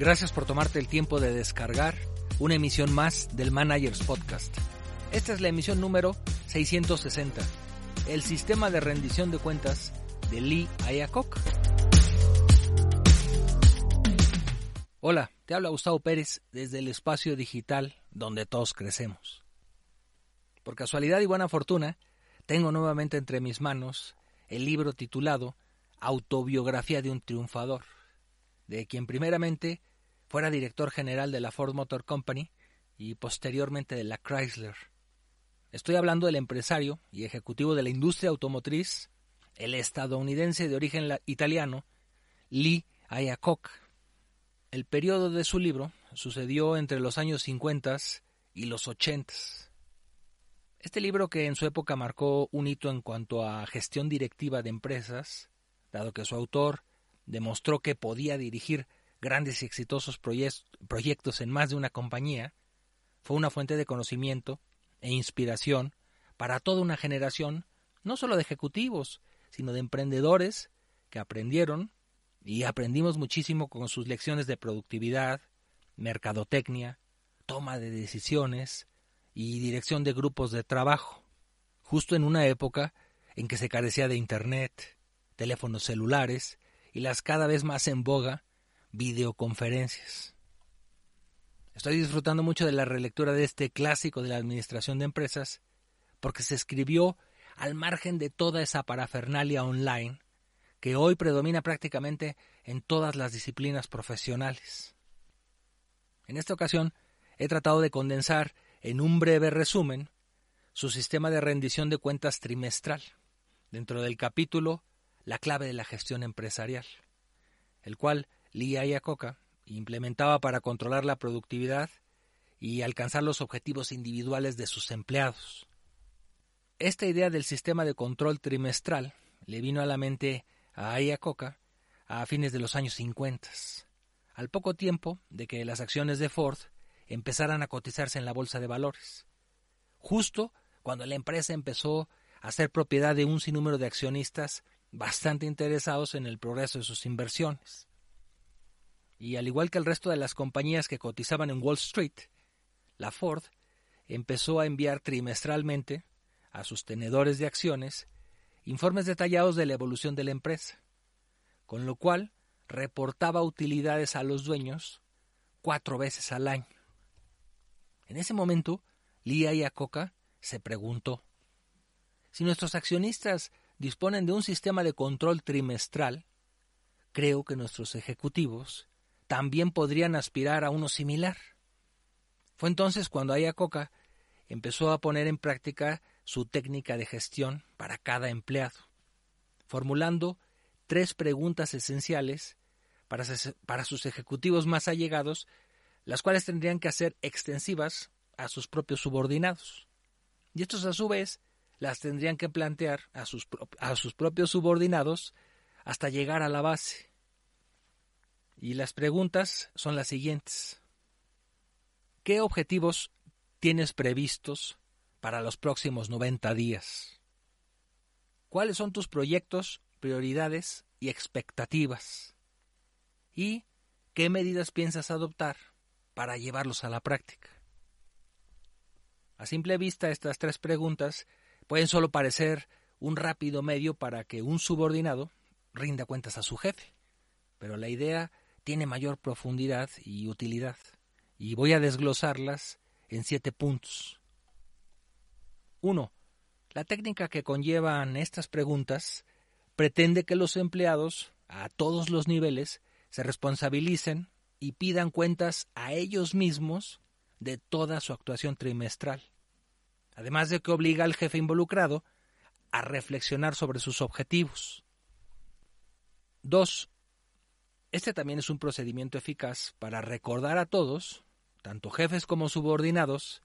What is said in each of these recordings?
Gracias por tomarte el tiempo de descargar una emisión más del Managers Podcast. Esta es la emisión número 660, el sistema de rendición de cuentas de Lee Iacocca. Hola, te habla Gustavo Pérez desde el espacio digital donde todos crecemos. Por casualidad y buena fortuna, tengo nuevamente entre mis manos el libro titulado Autobiografía de un triunfador, de quien primeramente fuera director general de la Ford Motor Company y posteriormente de la Chrysler. Estoy hablando del empresario y ejecutivo de la industria automotriz, el estadounidense de origen italiano, Lee Iacocca. El periodo de su libro sucedió entre los años 50 y los 80. Este libro, que en su época marcó un hito en cuanto a gestión directiva de empresas, dado que su autor demostró que podía dirigir grandes y exitosos proyectos en más de una compañía, fue una fuente de conocimiento e inspiración para toda una generación, no solo de ejecutivos, sino de emprendedores que aprendieron y aprendimos muchísimo con sus lecciones de productividad, mercadotecnia, toma de decisiones, y dirección de grupos de trabajo, justo en una época en que se carecía de Internet, teléfonos celulares y las cada vez más en boga videoconferencias. Estoy disfrutando mucho de la relectura de este clásico de la administración de empresas porque se escribió al margen de toda esa parafernalia online que hoy predomina prácticamente en todas las disciplinas profesionales. En esta ocasión he tratado de condensar en un breve resumen, su sistema de rendición de cuentas trimestral, dentro del capítulo La clave de la gestión empresarial, el cual Lee Iacocca implementaba para controlar la productividad y alcanzar los objetivos individuales de sus empleados. Esta idea del sistema de control trimestral le vino a la mente a Iacocca a fines de los años 50, al poco tiempo de que las acciones de Ford empezaran a cotizarse en la bolsa de valores. Justo cuando la empresa empezó a ser propiedad de un sinnúmero de accionistas bastante interesados en el progreso de sus inversiones. Y al igual que el resto de las compañías que cotizaban en Wall Street, la Ford empezó a enviar trimestralmente a sus tenedores de acciones informes detallados de la evolución de la empresa, con lo cual reportaba utilidades a los dueños cuatro veces al año. En ese momento, Lía Iacocca se preguntó, si nuestros accionistas disponen de un sistema de control trimestral, creo que nuestros ejecutivos también podrían aspirar a uno similar. Fue entonces cuando Iacocca empezó a poner en práctica su técnica de gestión para cada empleado, formulando tres preguntas esenciales para, sus ejecutivos más allegados las cuales tendrían que hacer extensivas a sus propios subordinados. Y estos a su vez las tendrían que plantear a sus propios subordinados hasta llegar a la base. Y las preguntas son las siguientes. ¿Qué objetivos tienes previstos para los próximos 90 días? ¿Cuáles son tus proyectos, prioridades y expectativas? ¿Y qué medidas piensas adoptar para llevarlos a la práctica. A simple vista, estas tres preguntas pueden solo parecer un rápido medio para que un subordinado rinda cuentas a su jefe, pero la idea tiene mayor profundidad y utilidad, y voy a desglosarlas en siete puntos. 1. La técnica que conllevan estas preguntas pretende que los empleados, a todos los niveles, se responsabilicen y pidan cuentas a ellos mismos de toda su actuación trimestral. Además de que obliga al jefe involucrado a reflexionar sobre sus objetivos. 2. Este también es un procedimiento eficaz para recordar a todos, tanto jefes como subordinados,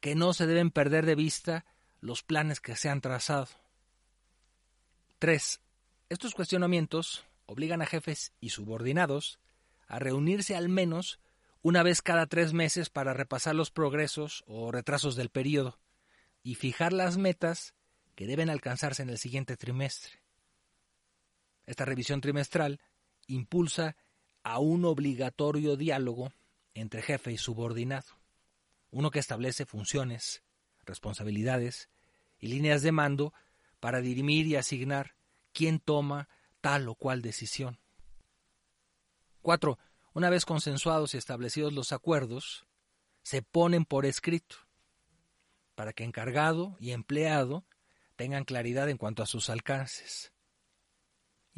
que no se deben perder de vista los planes que se han trazado. 3. Estos cuestionamientos obligan a jefes y subordinados a reunirse al menos una vez cada tres meses para repasar los progresos o retrasos del periodo y fijar las metas que deben alcanzarse en el siguiente trimestre. Esta revisión trimestral impulsa a un obligatorio diálogo entre jefe y subordinado, uno que establece funciones, responsabilidades y líneas de mando para dirimir y asignar quién toma tal o cual decisión. 4. Una vez consensuados y establecidos los acuerdos, se ponen por escrito, para que encargado y empleado tengan claridad en cuanto a sus alcances.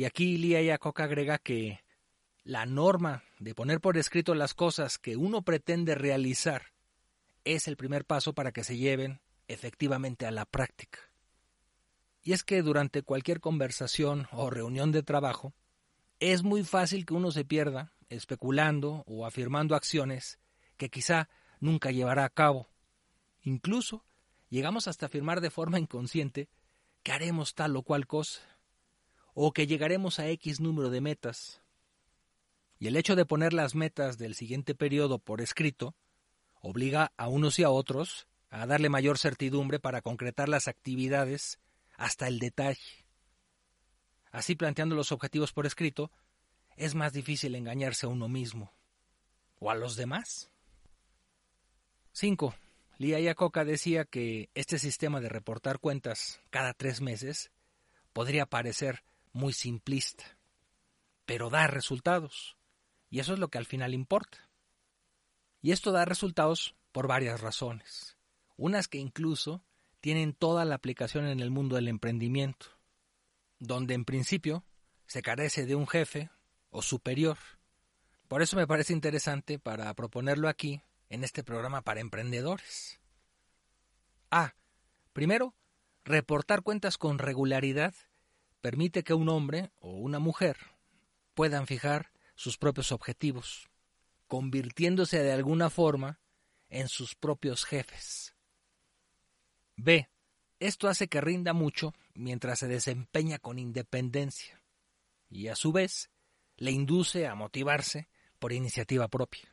Y aquí Lía Yacoca agrega que la norma de poner por escrito las cosas que uno pretende realizar es el primer paso para que se lleven efectivamente a la práctica. Y es que durante cualquier conversación o reunión de trabajo, es muy fácil que uno se pierda especulando o afirmando acciones que quizá nunca llevará a cabo. Incluso llegamos hasta afirmar de forma inconsciente que haremos tal o cual cosa, o que llegaremos a X número de metas. Y el hecho de poner las metas del siguiente periodo por escrito obliga a unos y a otros a darle mayor certidumbre para concretar las actividades hasta el detalle. Así planteando los objetivos por escrito, es más difícil engañarse a uno mismo o a los demás. 5. Lía Yacoca decía que este sistema de reportar cuentas cada tres meses podría parecer muy simplista, pero da resultados, y eso es lo que al final importa. Y esto da resultados por varias razones unas que incluso tienen toda la aplicación en el mundo del emprendimiento, donde en principio se carece de un jefe o superior. Por eso me parece interesante para proponerlo aquí, en este programa para emprendedores. A. Primero, reportar cuentas con regularidad permite que un hombre o una mujer puedan fijar sus propios objetivos, convirtiéndose de alguna forma en sus propios jefes. B. Esto hace que rinda mucho mientras se desempeña con independencia y a su vez le induce a motivarse por iniciativa propia.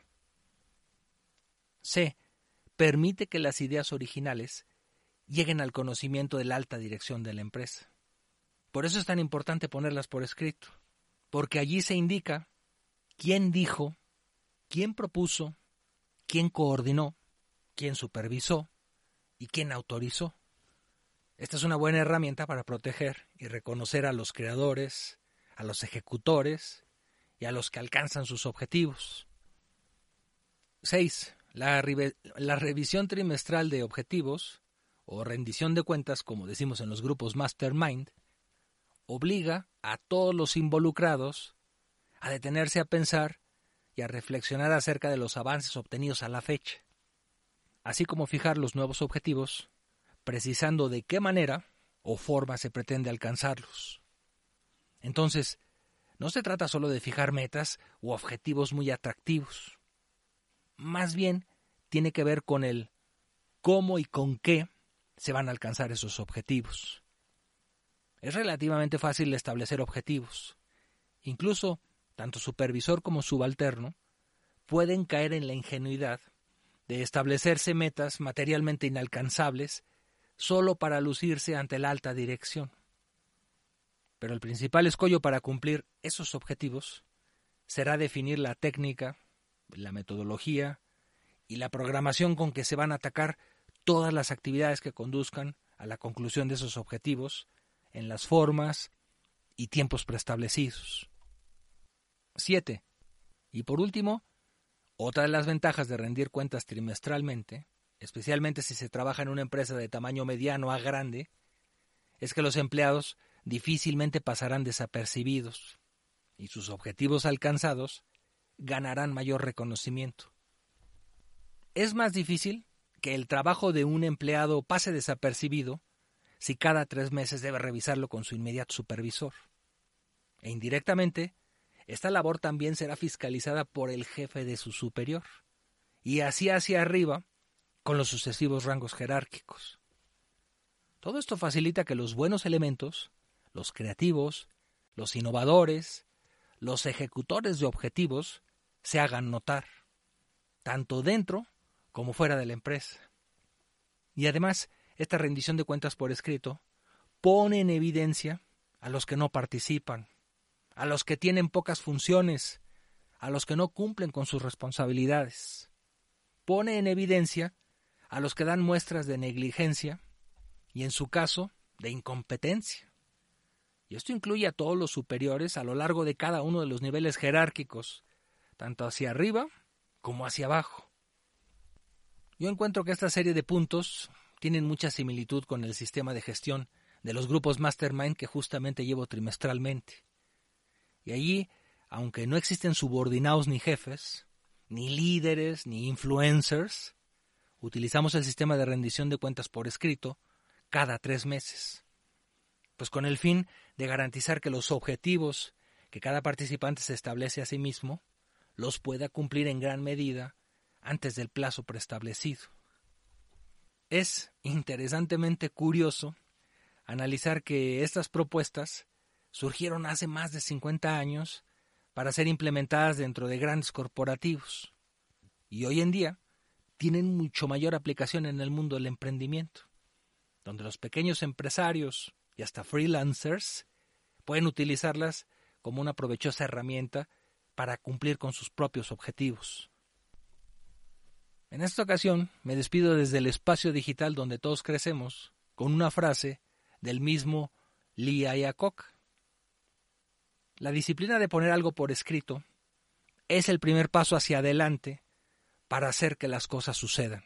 C. Permite que las ideas originales lleguen al conocimiento de la alta dirección de la empresa. Por eso es tan importante ponerlas por escrito, porque allí se indica quién dijo, quién propuso, quién coordinó, quién supervisó y quién autorizó. Esta es una buena herramienta para proteger y reconocer a los creadores, a los ejecutores y a los que alcanzan sus objetivos. 6. La, la, revisión trimestral de objetivos, o rendición de cuentas, como decimos en los grupos Mastermind, obliga a todos los involucrados a detenerse a pensar y a reflexionar acerca de los avances obtenidos a la fecha así como fijar los nuevos objetivos, precisando de qué manera o forma se pretende alcanzarlos. Entonces, no se trata solo de fijar metas u objetivos muy atractivos. Más bien, tiene que ver con el cómo y con qué se van a alcanzar esos objetivos. Es relativamente fácil establecer objetivos. Incluso, tanto supervisor como subalterno pueden caer en la ingenuidad de establecerse metas materialmente inalcanzables solo para lucirse ante la alta dirección. Pero el principal escollo para cumplir esos objetivos será definir la técnica, la metodología y la programación con que se van a atacar todas las actividades que conduzcan a la conclusión de esos objetivos en las formas y tiempos preestablecidos. 7. Y por último, otra de las ventajas de rendir cuentas trimestralmente, especialmente si se trabaja en una empresa de tamaño mediano a grande, es que los empleados difícilmente pasarán desapercibidos y sus objetivos alcanzados ganarán mayor reconocimiento. Es más difícil que el trabajo de un empleado pase desapercibido si cada tres meses debe revisarlo con su inmediato supervisor. E indirectamente, esta labor también será fiscalizada por el jefe de su superior, y así hacia arriba con los sucesivos rangos jerárquicos. Todo esto facilita que los buenos elementos, los creativos, los innovadores, los ejecutores de objetivos, se hagan notar, tanto dentro como fuera de la empresa. Y además, esta rendición de cuentas por escrito pone en evidencia a los que no participan, a los que tienen pocas funciones, a los que no cumplen con sus responsabilidades. Pone en evidencia a los que dan muestras de negligencia y, en su caso, de incompetencia. Y esto incluye a todos los superiores a lo largo de cada uno de los niveles jerárquicos, tanto hacia arriba como hacia abajo. Yo encuentro que esta serie de puntos tienen mucha similitud con el sistema de gestión de los grupos Mastermind que justamente llevo trimestralmente. Y allí, aunque no existen subordinados ni jefes, ni líderes, ni influencers, utilizamos el sistema de rendición de cuentas por escrito cada tres meses, pues con el fin de garantizar que los objetivos que cada participante se establece a sí mismo los pueda cumplir en gran medida antes del plazo preestablecido. Es interesantemente curioso analizar que estas propuestas surgieron hace más de 50 años para ser implementadas dentro de grandes corporativos y hoy en día tienen mucho mayor aplicación en el mundo del emprendimiento, donde los pequeños empresarios y hasta freelancers pueden utilizarlas como una provechosa herramienta para cumplir con sus propios objetivos. En esta ocasión me despido desde el espacio digital donde todos crecemos con una frase del mismo Lee Iacocca. La disciplina de poner algo por escrito es el primer paso hacia adelante para hacer que las cosas sucedan.